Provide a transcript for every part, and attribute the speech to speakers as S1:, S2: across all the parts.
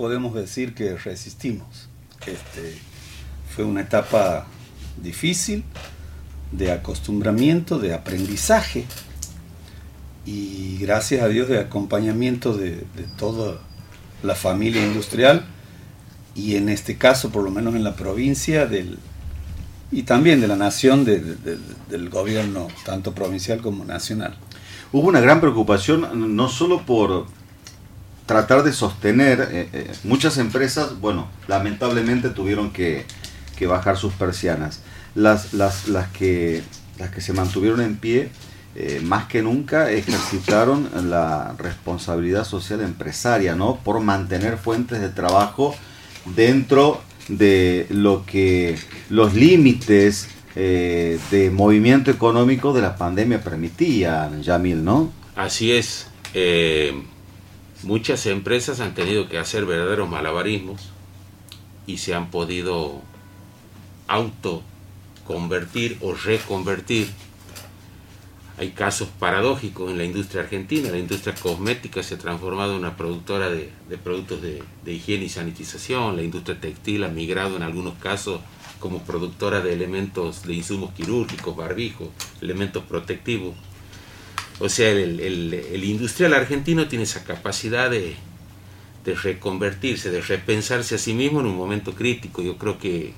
S1: podemos decir que resistimos. Este, fue una etapa difícil de acostumbramiento, de aprendizaje y gracias a Dios de acompañamiento de, toda la familia industrial y en este caso, por lo menos en la provincia, del, y también de la nación, del gobierno, tanto provincial como nacional.
S2: Hubo una gran preocupación, no solo por tratar de sostener, eh, eh, muchas empresas, bueno, lamentablemente tuvieron que, bajar sus persianas. Las, las, las, que, las que se mantuvieron en pie, eh, más que nunca ejercitaron la responsabilidad social empresaria, ¿no? Por mantener fuentes de trabajo dentro de lo que los límites de movimiento económico de la pandemia permitían, Yamil, ¿no?
S3: Así es. Muchas empresas han tenido que hacer verdaderos malabarismos y se han podido autoconvertir o reconvertir. Hay casos paradójicos en la industria argentina. La industria cosmética se ha transformado en una productora de, productos de, de, higiene y sanitización. La industria textil ha migrado en algunos casos como productora de elementos de insumos quirúrgicos, barbijos, elementos protectivos. O sea, el, industrial argentino tiene esa capacidad de, reconvertirse, de repensarse a sí mismo en un momento crítico. Yo creo que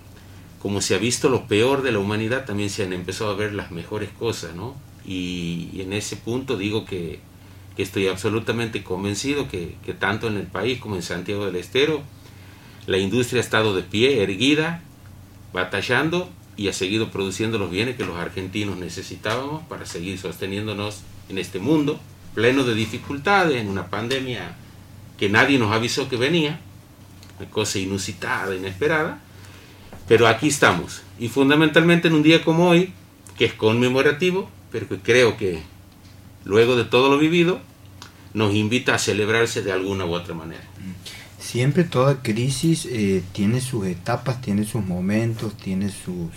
S3: como se ha visto lo peor de la humanidad, también se han empezado a ver las mejores cosas, ¿no? Y, en ese punto digo que, estoy absolutamente convencido que, que, tanto en el país como en Santiago del Estero, la industria ha estado de pie, erguida, batallando y ha seguido produciendo los bienes que los argentinos necesitábamos para seguir sosteniéndonos en este mundo, pleno de dificultades, en una pandemia que nadie nos avisó que venía, una cosa inusitada, inesperada, pero aquí estamos. Y fundamentalmente en un día como hoy, que es conmemorativo, pero que creo que luego de todo lo vivido, nos invita a celebrarse de alguna u otra manera.
S4: Siempre toda crisis eh, tiene sus etapas, tiene sus momentos, tiene sus,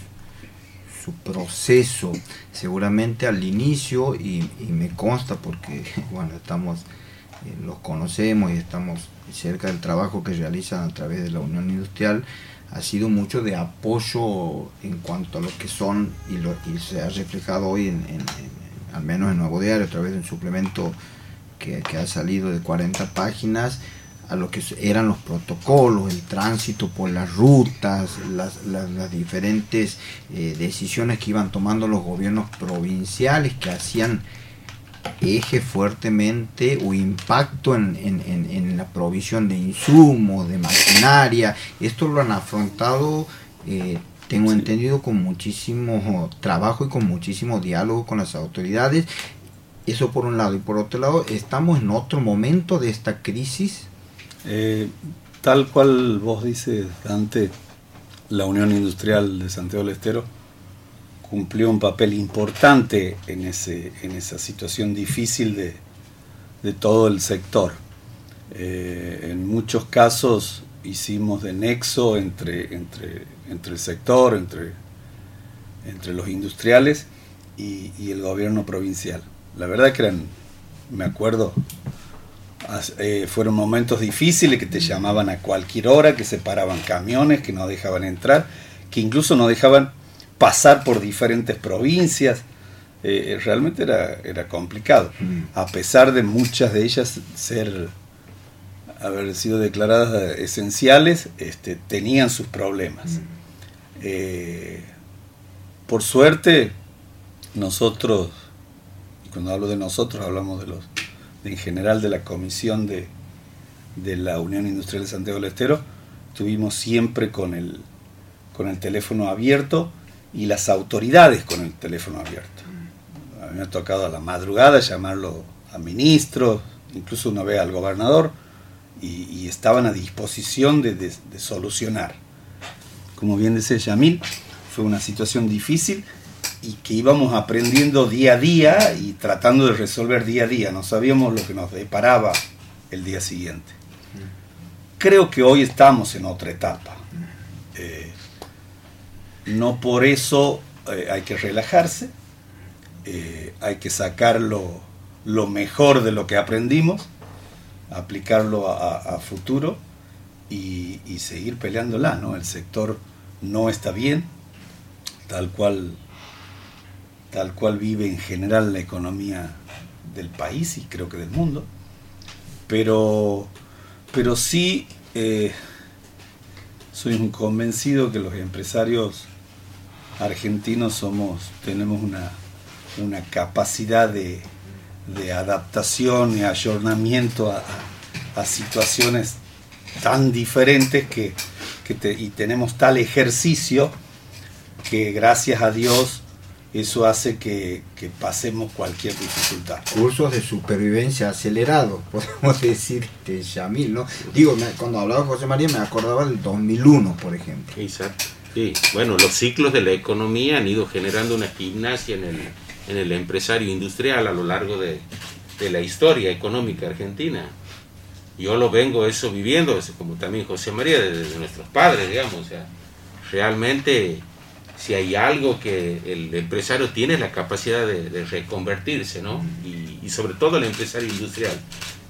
S4: su proceso, seguramente al inicio, y, me consta porque, bueno, estamos, eh, los conocemos y estamos cerca del trabajo que realizan a través de la Unión Industrial, ha sido mucho de apoyo en cuanto a lo que son, y, lo, y se ha reflejado hoy, en, al menos en Nuevo Diario, a través de un suplemento que, que ha salido de 40 páginas, a lo que eran los protocolos, el tránsito por las rutas, las, las, diferentes eh, decisiones que iban tomando los gobiernos provinciales que hacían eje fuertemente o impacto en, en, en, la provisión de insumos, de maquinaria. Esto lo han afrontado, eh, tengo entendido, con muchísimo trabajo y con muchísimo diálogo con las autoridades. Eso por un lado. Y por otro lado, estamos en otro momento de esta crisis
S1: eh, tal cual vos dices, Dante, la Unión Industrial de Santiago del Estero cumplió un papel importante en, ese, en esa situación difícil de, todo el sector. Eh, en muchos casos hicimos de nexo entre, entre, entre el sector, entre, entre los industriales y, y, el gobierno provincial. La verdad que eran, me acuerdo, eh, fueron momentos difíciles que te llamaban a cualquier hora, que se paraban camiones, que no dejaban entrar, que incluso no dejaban pasar por diferentes provincias. Eh, realmente era, era complicado, mm. a pesar de muchas de ellas ser haber sido declaradas esenciales, este, tenían sus problemas. Mm. Eh, por suerte, nosotros, cuando hablo de nosotros hablamos de los en general de la comisión de, la Unión Industrial de Santiago del Estero, estuvimos siempre con el, con el teléfono abierto y las autoridades con el teléfono abierto. A mí me ha tocado a la madrugada llamarlo a ministros, incluso una vez al gobernador, y, estaban a disposición de, de, solucionar. Como bien dice Yamil, fue una situación difícil y que íbamos aprendiendo día a día y tratando de resolver día a día. No sabíamos lo que nos deparaba el día siguiente. Creo que hoy estamos en otra etapa. Eh, no por eso eh, hay que relajarse, eh, hay que sacar lo, mejor de lo que aprendimos, aplicarlo a, futuro y, y seguir peleándola, ¿no? El sector no está bien, tal cual, tal cual vive en general la economía del país y creo que del mundo, pero, pero sí eh, soy un convencido que los empresarios argentinos somos, tenemos una, una capacidad de, de adaptación y ayornamiento a, situaciones tan diferentes que, y tenemos tal ejercicio que gracias a Dios eso hace que, que, pasemos cualquier dificultad.
S4: Cursos de supervivencia acelerados, podemos decir, de Yamil, ¿no? Digo, me, cuando hablaba José María me acordaba del 2001, por ejemplo.
S3: Exacto. Sí, bueno, los ciclos de la economía han ido generando una gimnasia en el, en el empresario industrial a lo largo de, de la historia económica argentina. Yo lo vengo eso viviendo, como también José María, desde nuestros padres, digamos. O sea, realmente si hay algo que el empresario tiene la capacidad de, de reconvertirse, ¿no? Y, y, sobre todo el empresario industrial.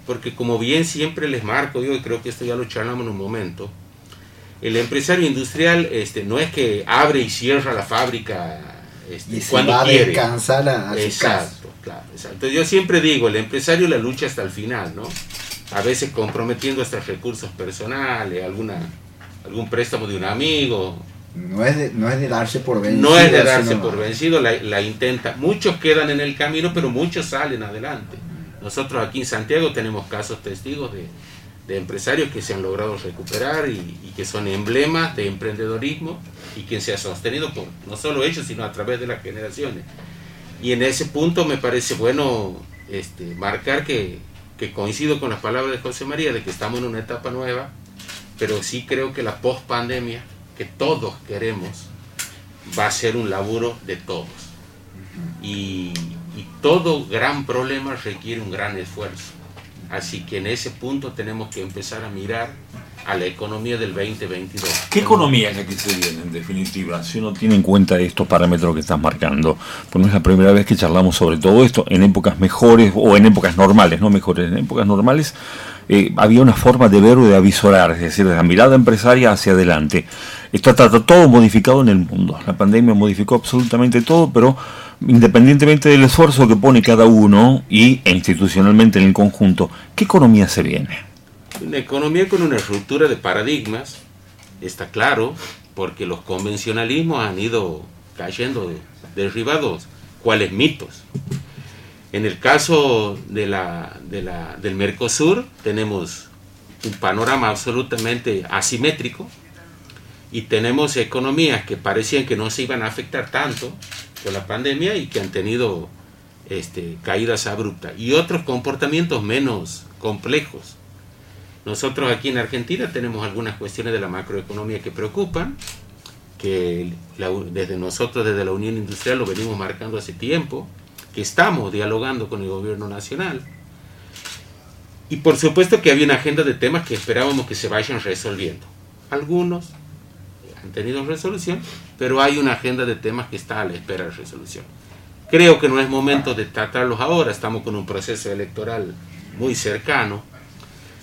S3: Porque como bien siempre les marco, yo creo que esto ya lo charlamos en un momento, el empresario industrial este, no es que abre y cierra la fábrica este,
S4: y se
S3: cuando
S4: va
S3: quiere.
S4: a descansar a, a.
S3: Exacto, claro, exacto. Yo siempre digo, el empresario la lucha hasta el final, ¿no? A veces comprometiendo hasta recursos personales, alguna, algún préstamo de un amigo,
S4: No es, de, no es de darse por vencido.
S3: no es de darse por vencido, la, la intenta. Muchos quedan en el camino, pero muchos salen adelante. Nosotros aquí en Santiago tenemos casos testigos de, de empresarios que se han logrado recuperar y, y que son emblemas de emprendedorismo y que se ha sostenido por no solo ellos, sino a través de las generaciones. Y en ese punto me parece bueno este, marcar que, que coincido con las palabras de José María, de que estamos en una etapa nueva, pero sí creo que la post-pandemia, que todos queremos, va a ser un laburo de todos. Y, y todo gran problema requiere un gran esfuerzo. Así que en ese punto tenemos que empezar a mirar a la economía del 2022.
S5: ¿Qué economía es la que se viene en definitiva? Si uno tiene en cuenta estos parámetros que estás marcando, pues no es la primera vez que charlamos sobre todo esto, en épocas mejores o en épocas normales, no mejores, en épocas normales eh, había una forma de ver o de avisorar, es decir, de la mirada empresaria hacia adelante. Esto está todo modificado en el mundo. La pandemia modificó absolutamente todo, pero independientemente del esfuerzo que pone cada uno y e institucionalmente en el conjunto, ¿qué economía se viene?
S3: Una economía con una ruptura de paradigmas, está claro, porque los convencionalismos han ido cayendo, derribados, cuáles mitos. En el caso del Mercosur tenemos un panorama absolutamente asimétrico y tenemos economías que parecían que no se iban a afectar tanto por la pandemia y que han tenido este, caídas abruptas y otros comportamientos menos complejos. Nosotros aquí en Argentina tenemos algunas cuestiones de la macroeconomía que preocupan, que desde nosotros, desde la Unión Industrial, lo venimos marcando hace tiempo, que estamos dialogando con el gobierno nacional. Y por supuesto que había una agenda de temas que esperábamos que se vayan resolviendo. Algunos han tenido resolución, pero hay una agenda de temas que está a la espera de resolución. Creo que no es momento de tratarlos ahora, estamos con un proceso electoral muy cercano.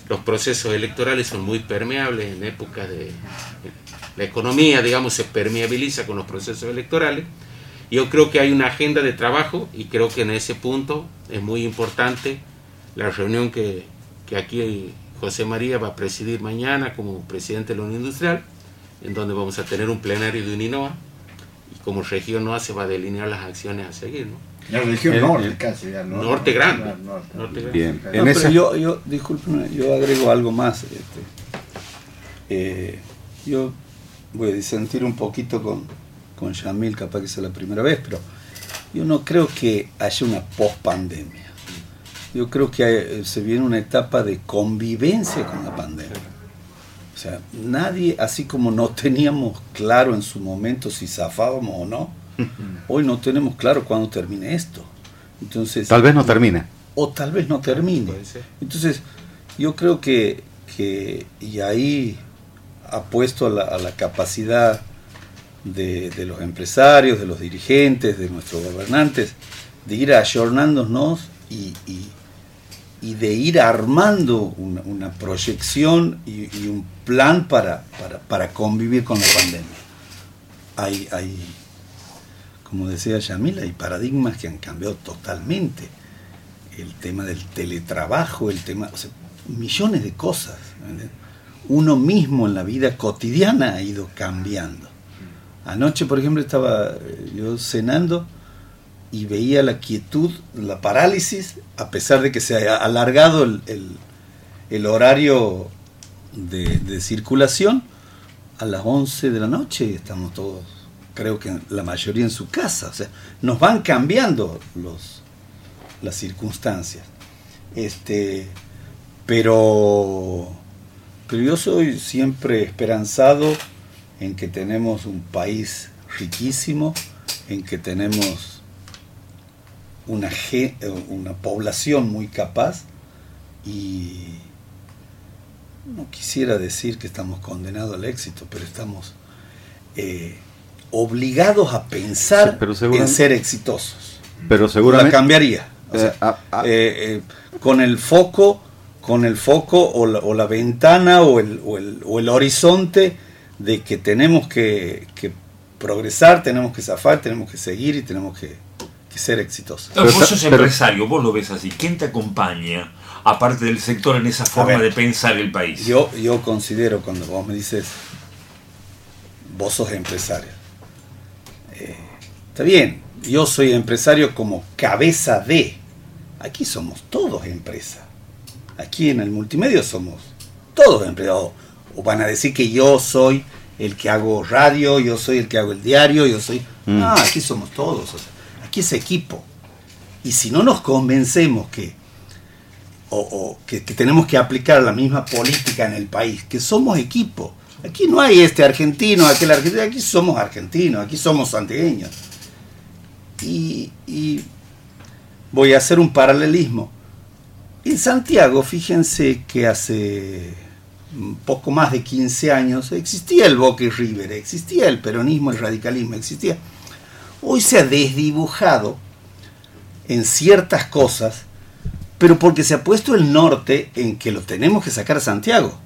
S3: Los procesos electorales son muy permeables en época de... La economía, digamos, se permeabiliza con los procesos electorales. Yo creo que hay una agenda de trabajo y creo que en ese punto es muy importante la reunión que, que aquí José María va a presidir mañana como presidente de la Unión Industrial, en donde vamos a tener un plenario de UNINOA y como región NOA se va a delinear las acciones a seguir. ¿no?
S4: La región
S1: El-
S4: norte
S1: el-
S4: casi. ya, ¿no?
S3: Norte grande.
S4: Norte.
S3: Norte grande.
S2: Bien.
S1: No,
S2: En
S1: pero
S2: esa-
S1: yo, yo, discúlpeme, yo agrego algo más. Este, eh, yo voy a disentir un poquito con, con Yamil, capaz que sea la primera vez, pero yo no creo que haya una post-pandemia. Yo creo que hay- se viene una etapa de convivencia con la pandemia. O sea, nadie, así como no teníamos claro en su momento si zafábamos o no, hoy no tenemos claro cuándo termine esto. Entonces,
S2: Tal vez no termine.
S1: o tal vez no termine. Entonces, yo creo que, que y ahí apuesto a la, a la capacidad de, de los empresarios, de los dirigentes, de nuestros gobernantes, de ir ayornándonos y, y, y de ir armando una, proyección y, un plan para, para, para, convivir con la pandemia. Hay, hay, como decía Yamil, hay paradigmas que han cambiado totalmente. El tema del teletrabajo, el tema, millones de cosas. Uno mismo en la vida cotidiana ha ido cambiando. Anoche, por ejemplo, estaba yo cenando y veía la quietud, la parálisis, a pesar de que se haya alargado el, el, horario de, de, circulación, a las 11 de la noche estamos todos, creo que la mayoría en su casa, o sea, nos van cambiando los, las circunstancias. Este, pero, pero yo soy siempre esperanzado en que tenemos un país riquísimo, en que tenemos una, una población muy capaz y no quisiera decir que estamos condenados al éxito, pero estamos eh, obligados a pensar sí, en ser exitosos.
S2: Pero seguramente
S1: la cambiaría. O sea, eh, ah, ah, eh, con el foco, con el foco o la, o la ventana o el, o, el, o el, horizonte de que tenemos que, que progresar, tenemos que zafar, tenemos que seguir y tenemos que, que ser exitoso.
S5: No, vos sos pero, empresario, vos lo ves así. ¿Quién te acompaña, aparte del sector, en esa forma ver, de pensar el país?
S1: Yo, yo considero, cuando vos me dices, vos sos empresario. Eh, está bien, yo soy empresario como cabeza de. Aquí somos todos empresa. Aquí en el multimedia somos todos empleados. O van a decir que yo soy el que hago radio, yo soy el que hago el diario, yo soy... Mm. Ah, aquí somos todos. O sea, aquí es equipo. Y si no nos convencemos que, o, que, que, tenemos que aplicar la misma política en el país, que somos equipo. Aquí no hay este argentino, aquel argentino, aquí somos argentinos, aquí somos santiagueños. Y, y voy a hacer un paralelismo. En Santiago, fíjense que hace poco más de 15 años existía el Boca y River, existía el peronismo, el radicalismo, existía hoy se ha desdibujado en ciertas cosas, pero porque se ha puesto el norte en que lo tenemos que sacar a Santiago.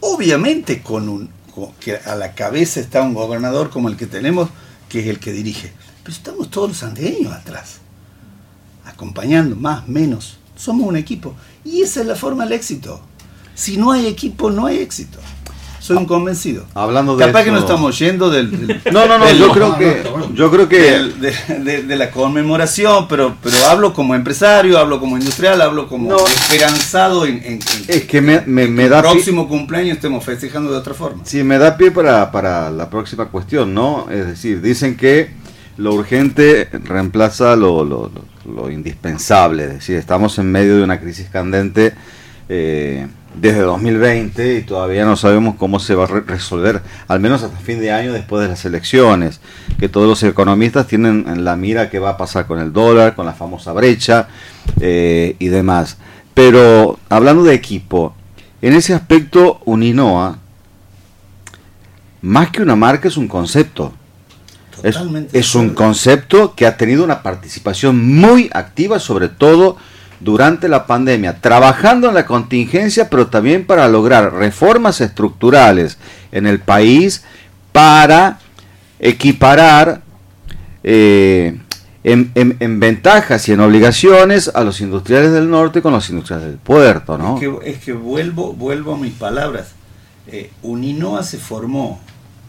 S1: Obviamente con un que a la cabeza está un gobernador como el que tenemos, que es el que dirige. Pero estamos todos los santiagueños atrás, acompañando, más, menos. Somos un equipo. Y esa es la forma del éxito. Si no hay equipo, no hay éxito soy un convencido.
S2: Hablando de
S1: Capaz
S2: eso...
S1: que no estamos yendo del, del
S2: no, no, no,
S1: del,
S2: yo creo que yo creo que
S1: del, de, la conmemoración, pero pero hablo como empresario, hablo como industrial, hablo como no, esperanzado en, en, en,
S2: es que me, me, me
S1: el
S2: da
S1: próximo pie... cumpleaños estemos festejando de otra forma.
S2: Sí, me da pie para, para la próxima cuestión, ¿no? Es decir, dicen que lo urgente reemplaza lo, lo, lo, lo indispensable, es decir, estamos en medio de una crisis candente eh, desde 2020 y todavía no sabemos cómo se va a re resolver, al menos hasta fin de año después de las elecciones, que todos los economistas tienen en la mira qué va a pasar con el dólar, con la famosa brecha eh, y demás. Pero hablando de equipo, en ese aspecto Uninoa, más que una marca es un concepto. Es, es, un concepto que ha tenido una participación muy activa, sobre todo durante la pandemia, trabajando en la contingencia, pero también para lograr reformas estructurales en el país para equiparar eh, en, en, en, ventajas y en obligaciones a los industriales del norte con los industriales del puerto, ¿no?
S1: Es que, es que vuelvo, vuelvo a mis palabras. Eh, Uninoa se formó,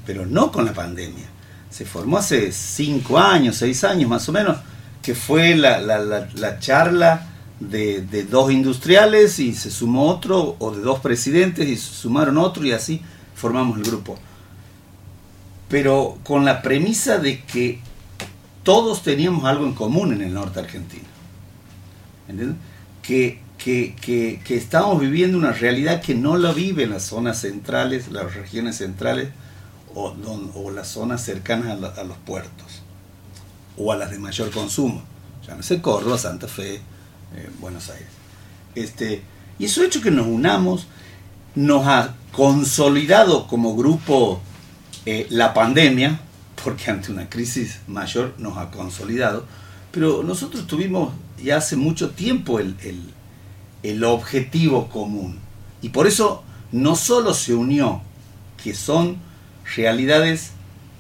S1: pero no con la pandemia. Se formó hace cinco años, seis años más o menos, que fue la, la, la charla de, de, dos industriales y se sumó otro, o de dos presidentes y se sumaron otro y así formamos el grupo. Pero con la premisa de que todos teníamos algo en común en el norte argentino. Que, que, que, que estamos viviendo una realidad que no la viven las zonas centrales, las regiones centrales o, las zonas cercanas a, los puertos o a las de mayor consumo. Llámese Córdoba, Santa Fe, eh, Buenos Aires. Este, y eso ha hecho que nos unamos, nos ha consolidado como grupo eh, la pandemia, porque ante una crisis mayor nos ha consolidado, pero nosotros tuvimos ya hace mucho tiempo el, el, el objetivo común. Y por eso no solo se unió, que son realidades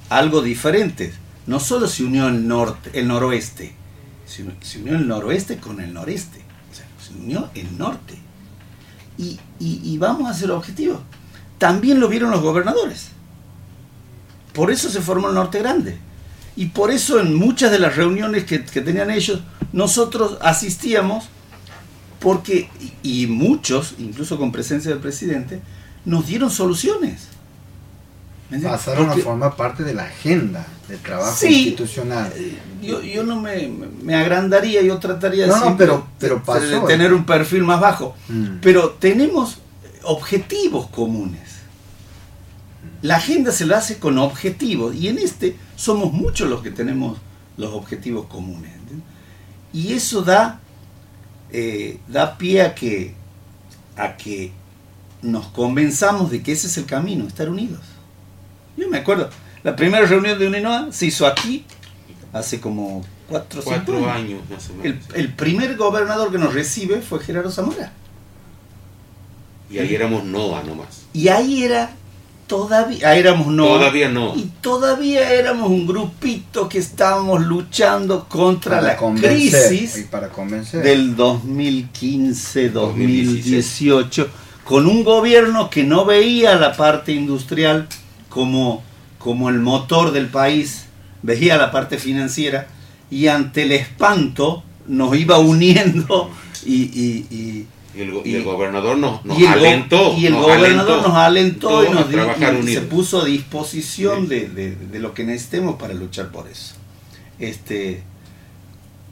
S1: algo diferentes, no solo se unió el, norte, el noroeste, se, unió el noroeste con el noreste, se unió el norte. Y, y, vamos a ser objetivos. También lo vieron los gobernadores. Por eso se formó el norte grande. Y por eso en muchas de las reuniones que, que tenían ellos, nosotros asistíamos porque, y muchos, incluso con presencia del presidente, nos dieron soluciones.
S4: Pasaron a formar parte de la agenda de trabajo institucional.
S1: Eh, yo, yo no me, me, agrandaría, yo trataría
S4: no, pero, pero
S1: de, tener un perfil más bajo. Mm. Pero tenemos objetivos comunes. La agenda se lo hace con objetivos y en este somos muchos los que tenemos los objetivos comunes. Y eso da, eh, da pie a que, a que nos convenzamos de que ese es el camino, estar unidos. Me acuerdo, la primera reunión de UNINOA se hizo aquí hace como cuatro,
S3: cuatro años.
S1: El, primer gobernador que nos recibe fue Gerardo Zamora.
S3: Y ahí éramos NOA nomás.
S1: Y ahí era todavía éramos NOA.
S3: Todavía no.
S1: Y todavía éramos un grupito que estábamos luchando contra la crisis
S4: para convencer.
S1: del 2015, 2018, con un gobierno que no veía la parte industrial como, como el motor del país, veía la parte financiera y ante el espanto nos iba uniendo y,
S3: el, gobernador nos, alentó.
S1: Y el gobernador nos alentó y, nos se puso a disposición de, lo que necesitemos para luchar por eso. Este,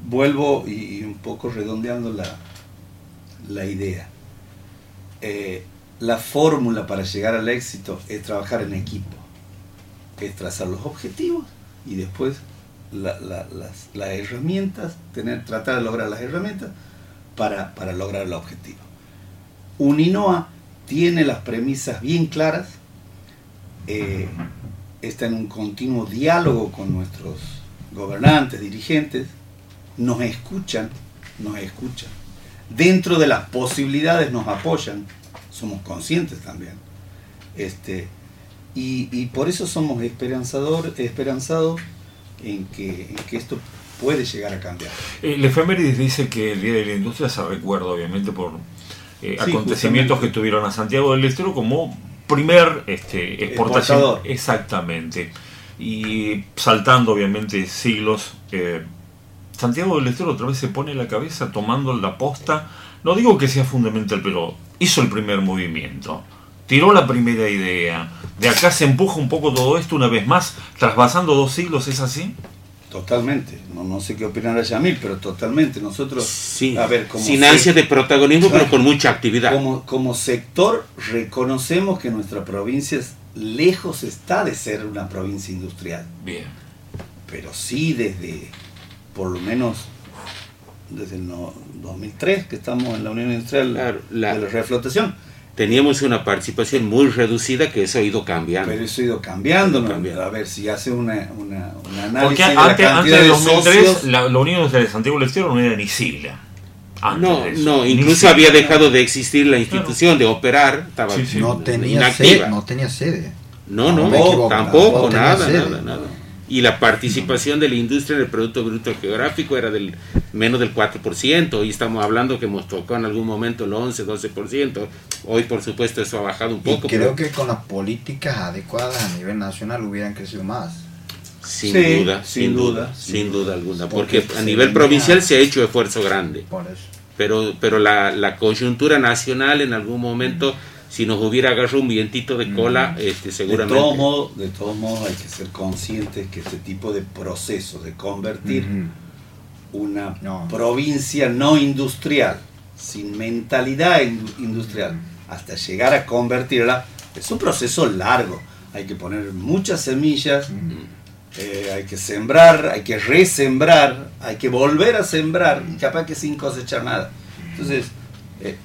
S1: vuelvo y, un poco redondeando la, la idea. Eh, la fórmula para llegar al éxito es trabajar en equipo, es trazar los objetivos y después las, herramientas, tener, tratar de lograr las herramientas para, lograr el objetivo. Uninoa tiene las premisas bien claras, eh, está en un continuo diálogo con nuestros gobernantes, dirigentes, nos escuchan, nos escuchan. Dentro de las posibilidades nos apoyan, somos conscientes también. Este, y, por eso somos esperanzador, esperanzados en que, esto puede llegar a cambiar.
S5: El efemérides dice que el Día de la Industria se recuerda, obviamente, por eh, acontecimientos que tuvieron a Santiago del Estero como primer este, exportación. Exactamente. Y saltando, obviamente, siglos, eh, Santiago del Estero otra vez se pone la cabeza tomando la posta. No digo que sea fundamental, pero hizo el primer movimiento, tiró la primera idea. De acá se empuja un poco todo esto una vez más, trasvasando dos siglos, ¿es así?
S1: Totalmente, no, no sé qué opinará Yamil, pero totalmente. Nosotros,
S3: sí. a ver, como sin ansia de protagonismo, pero con mucha actividad.
S1: Como, como sector, reconocemos que nuestra provincia lejos está de ser una provincia industrial.
S3: Bien.
S1: Pero sí desde, por lo menos, desde el 2003 que estamos en la Unión Industrial la, de la reflotación.
S3: Teníamos una participación muy reducida que eso ha ido cambiando.
S1: Pero eso ha ido cambiando. A ver, si hace una, una, análisis
S5: Porque antes, antes de 2003 la, Unión Industrial de Santiago del Estero no era ni sigla.
S3: no, no, incluso había dejado de existir la institución de operar. Estaba
S4: No, tenía sede, no tenía sede.
S3: No, no, tampoco, nada, nada, nada y la participación de la industria en el Producto Bruto Geográfico era del menos del 4%, y estamos hablando que hemos tocado en algún momento el 11, 12%, hoy por supuesto eso ha bajado un poco.
S4: Y creo que con las políticas adecuadas a nivel nacional hubieran crecido más.
S3: Sin duda, sin, duda, sin duda alguna, porque, a nivel provincial se ha hecho esfuerzo grande. Pero, pero la, la coyuntura nacional en algún momento si nos hubiera agarrado un vientito de cola, mm. este, seguramente.
S1: De todos modos, de todos modos hay que ser conscientes que este tipo de proceso de convertir una provincia no industrial, sin mentalidad industrial, hasta llegar a convertirla, es un proceso largo. Hay que poner muchas semillas, eh, hay que sembrar, hay que resembrar, hay que volver a sembrar, y capaz que sin cosechar nada. Entonces, eh,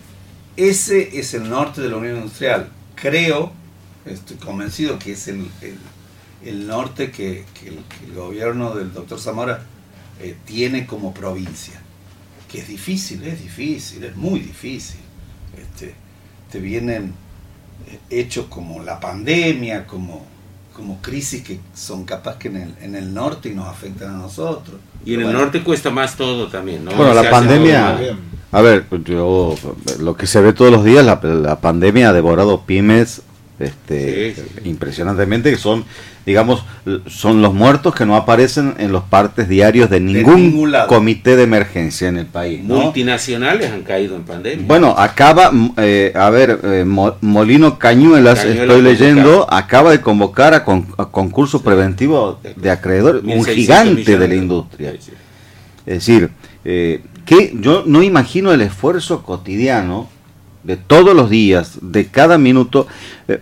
S1: ese es el norte de la Unión Industrial. Creo, estoy convencido que es el, norte que, el, gobierno del doctor Zamora eh, tiene como provincia. que es difícil, es difícil, es muy difícil. Este, te vienen eh, hechos como la pandemia, como, como crisis que son capaz que en el, en el norte y nos afectan a nosotros.
S3: Y en el norte cuesta más todo también, ¿no?
S2: Bueno, la pandemia-. A ver, yo, lo que se ve todos los días, la, la pandemia ha devorado pymes este,
S3: Sí, sí.
S2: impresionantemente, que son, digamos, son los muertos que no aparecen en los partes diarios de ningún comité de emergencia en el país. ¿no?
S3: Multinacionales han caído en pandemia.
S2: Bueno, acaba, eh, a ver, eh, Mo- Molino Cañuelas,
S3: Cañuelas
S2: estoy leyendo, acaba de convocar a, con- a concurso preventivo de acreedores, un
S3: 1.600
S2: gigante de la industria. Es decir, eh, que yo no imagino el esfuerzo cotidiano de todos los días, de cada minuto. Eh,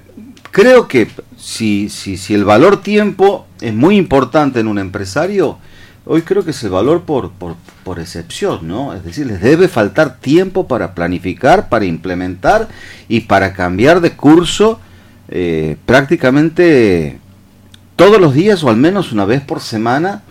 S2: creo que si, si, si el valor tiempo es muy importante en un empresario, hoy creo que es el valor por, por, por excepción, ¿no? Es decir, les debe faltar tiempo para planificar, para implementar y para cambiar de curso eh, prácticamente todos los días o al menos una vez por semana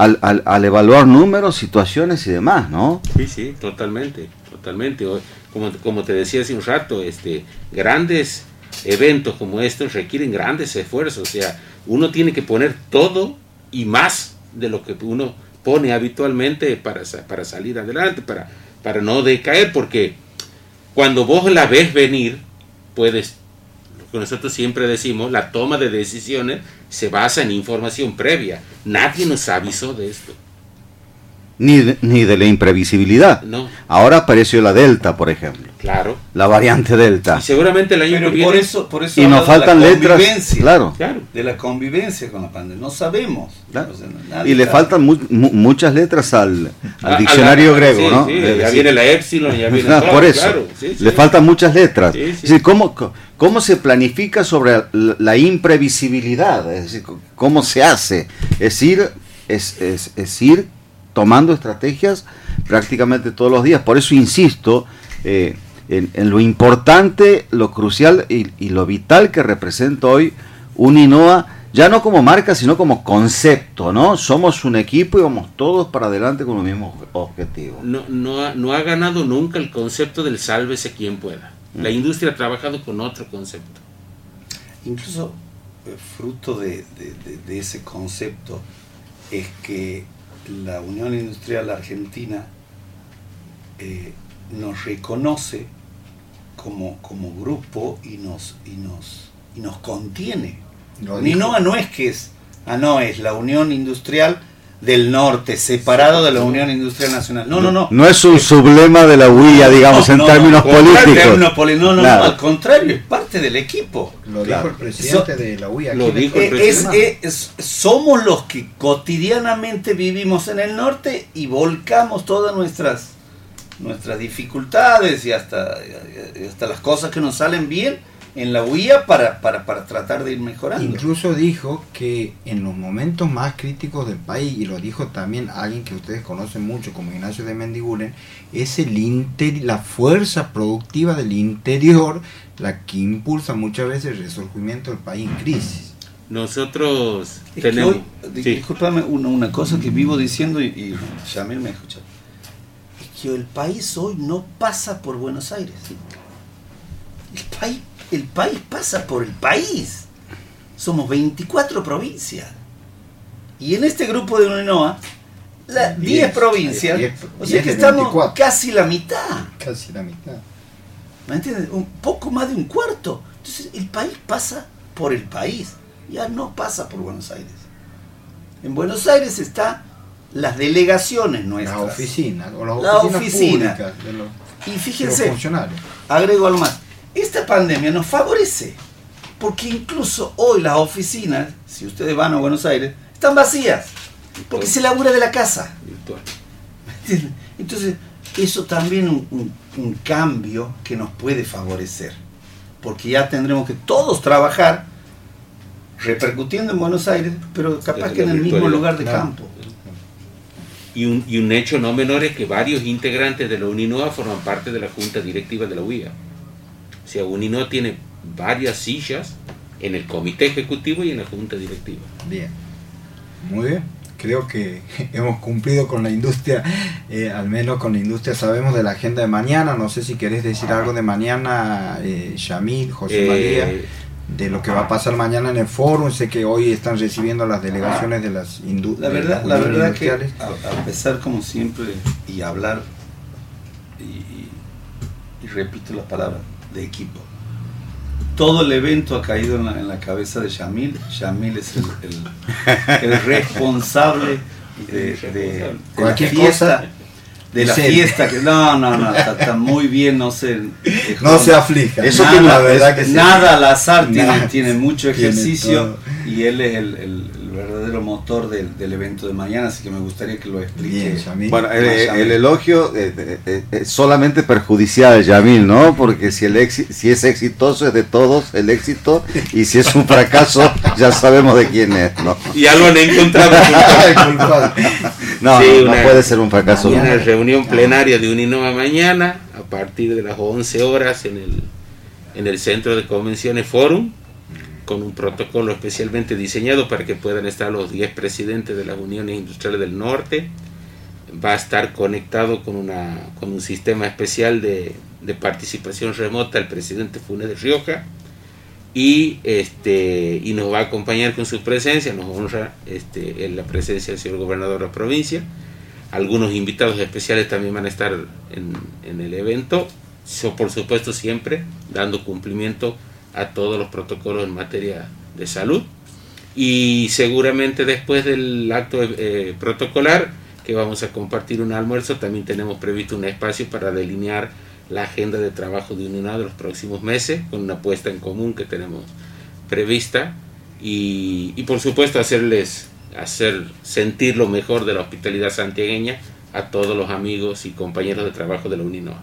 S2: al, al, al evaluar números, situaciones y demás, ¿no?
S3: Sí, sí, totalmente, totalmente. Como, como te decía hace un rato, este, grandes eventos como estos requieren grandes esfuerzos. O sea, uno tiene que poner todo y más de lo que uno pone habitualmente para, para salir adelante, para, para no decaer, porque cuando vos la ves venir, puedes, lo que nosotros siempre decimos, la toma de decisiones se basa en información previa. Nadie nos avisó de esto.
S2: Ni de, ni de la imprevisibilidad.
S3: No,
S2: Ahora apareció la Delta, por ejemplo,
S3: claro.
S2: la variante Delta.
S3: Y seguramente el año
S1: Pero
S3: que viene...
S1: por eso, por eso
S2: Y nos
S1: hablo de la
S2: faltan letras,
S1: convivencia,
S2: claro.
S3: Claro.
S1: De la convivencia con la pandemia. No sabemos.
S2: Claro.
S1: O sea, nadie
S2: Y le
S1: sabe.
S2: faltan mu- mu- muchas letras al, al
S3: A- a
S2: diccionario
S3: la-
S2: griego,
S3: sí,
S2: ¿no?
S3: sí,
S2: Es
S3: ya
S2: decir,
S3: viene la Epsilon, ya viene
S2: Ah,
S3: todo,
S2: por eso,
S3: claro, sí, sí.
S2: le faltan muchas letras.
S3: Sí, sí.
S2: Es decir, ¿cómo, ¿cómo se planifica sobre la, la imprevisibilidad? Es decir, ¿cómo se hace? Es ir, es, es, es ir tomando estrategias prácticamente todos los días. Por eso insisto eh, en, en lo importante, lo crucial y, y lo vital que representa hoy Uninoa, ya no como marca, sino como concepto, ¿no? Somos un equipo y vamos todos para adelante con los mismos objetivos.
S3: No, no, ha, no ha ganado nunca el concepto del sálvese quien pueda.
S2: Mm.
S3: La industria ha trabajado con otro concepto.
S1: Incluso eh, fruto de, de- de- de ese concepto es que la Unión Industrial Argentina eh, nos reconoce como, como grupo y nos, y nos, y nos contiene. Ni no, no es que es, ah, no, es la Unión Industrial del Norte, separado de la Unión Industrial Nacional. No, no, no.
S2: No es un sublema de la huella, digamos,
S1: No,
S2: en
S1: no,
S2: términos
S1: no,
S2: políticos.
S1: no, no,
S2: Claro.
S1: no, al contrario, es parte del equipo.
S4: Lo
S2: Claro.
S4: dijo el presidente de la UIA.
S3: Lo dijo
S4: el
S1: es-
S3: presidente.
S1: es- somos los que cotidianamente vivimos en el norte y volcamos todas nuestras nuestras dificultades y hasta, y hasta las cosas que nos salen bien en la UIA para, para, para tratar de ir mejorando.
S4: Incluso dijo que en los momentos más críticos del país, y lo dijo también alguien que ustedes conocen mucho como Ignacio de Mendiguren, es el inter- la fuerza productiva del interior la que impulsa muchas veces el resurgimiento del país en crisis.
S3: Nosotros
S1: Es que
S3: tenemos...
S1: hoy,
S3: sí.
S1: discúlpame, una, una cosa que vivo diciendo y, y Yamil me escucha. Es que el país hoy no pasa por Buenos Aires. El país, el país pasa por el país. Somos 24 provincias. Y en este grupo de UNINOA, la 10
S4: Diez,
S1: provincias.
S4: diez,
S1: o sea que
S4: de
S1: estamos
S4: 24.
S1: casi la mitad.
S4: Casi la mitad.
S1: ¿Me entiendes? Un poco más de un cuarto. Entonces el país pasa por el país, ya no pasa por Buenos Aires. En Buenos Aires están las delegaciones
S4: Las
S1: nuestras.
S4: oficinas, o las
S1: La
S4: oficinas
S1: oficina.
S4: públicas de los,
S1: Y
S4: de los
S1: fíjense,
S4: funcionarios.
S1: agrego algo más. Esta pandemia nos favorece, porque incluso hoy las oficinas, si ustedes van a Buenos Aires, están vacías, porque se labura de la casa.
S3: virtual.
S1: Entonces, eso también un, un- un cambio que nos puede favorecer, porque ya tendremos que todos trabajar repercutiendo en Buenos Aires, pero capaz
S3: Desde
S1: que en el mismo lugar de
S4: Claro.
S1: campo.
S3: Y un, y un hecho no menor es que varios integrantes de la UNINOA forman parte de la junta directiva de la UIA. O sea, UNINOA tiene varias sillas en el comité ejecutivo y en la junta directiva.
S4: Bien. Muy bien. creo que hemos cumplido con la industria, eh, al menos con la industria sabemos de la agenda de mañana, no sé si querés decir algo de mañana, eh, Yamil, José
S3: Eh,
S4: María, de lo que va a pasar mañana en el foro, sé que hoy están recibiendo las delegaciones de las, indu-
S1: La verdad, la verdad que a, a pesar como siempre y hablar y, y- y repito la palabra de equipo. Todo el evento ha caído en la, en la cabeza de Yamil. Yamil es el, el- el responsable de, de- de la fiesta.
S4: cosa,
S1: De la fiesta que no, no, no, está, está muy bien, no se
S4: No se aflija.
S2: Eso
S1: nada,
S2: tiene
S4: la verdad que sí.
S1: nada al azar, tiene, mucho ejercicio y él es el verdadero motor del, del evento de mañana, así que me gustaría que lo explique.
S4: Bien, Yamil.
S2: Bueno, el, elogio eh, eh, eh, es solamente perjudicial, Yamil, ¿no? Porque si, el exi- si es exitoso es de todos el éxito y si es un fracaso ya sabemos de quién es, ¿no?
S3: Ya lo han encontrado.
S2: No,
S3: Sí,
S2: no, no
S3: una-
S2: puede ser un fracaso.
S3: una reunión plenaria de Uninova mañana a partir de las 11 horas en el, en el Centro de Convenciones Forum con un protocolo especialmente diseñado para que puedan estar los 10 presidentes de las uniones industriales del norte. Va a estar conectado con, una, con un sistema especial de, participación remota el presidente Funes de Rioja y este y nos va a acompañar con su presencia, nos honra este, en la presencia del señor gobernador de la provincia. Algunos invitados especiales también van a estar en, en el evento, So, por supuesto siempre dando cumplimiento a todos los protocolos en materia de salud. Y seguramente después del acto eh, protocolar, que vamos a compartir un almuerzo, también tenemos previsto un espacio para delinear la agenda de trabajo de UNINA de los próximos meses, con una puesta en común que tenemos prevista. Y, y por supuesto hacerles hacer sentir lo mejor de la hospitalidad santiagueña a todos los amigos y compañeros de trabajo de la UNINOA.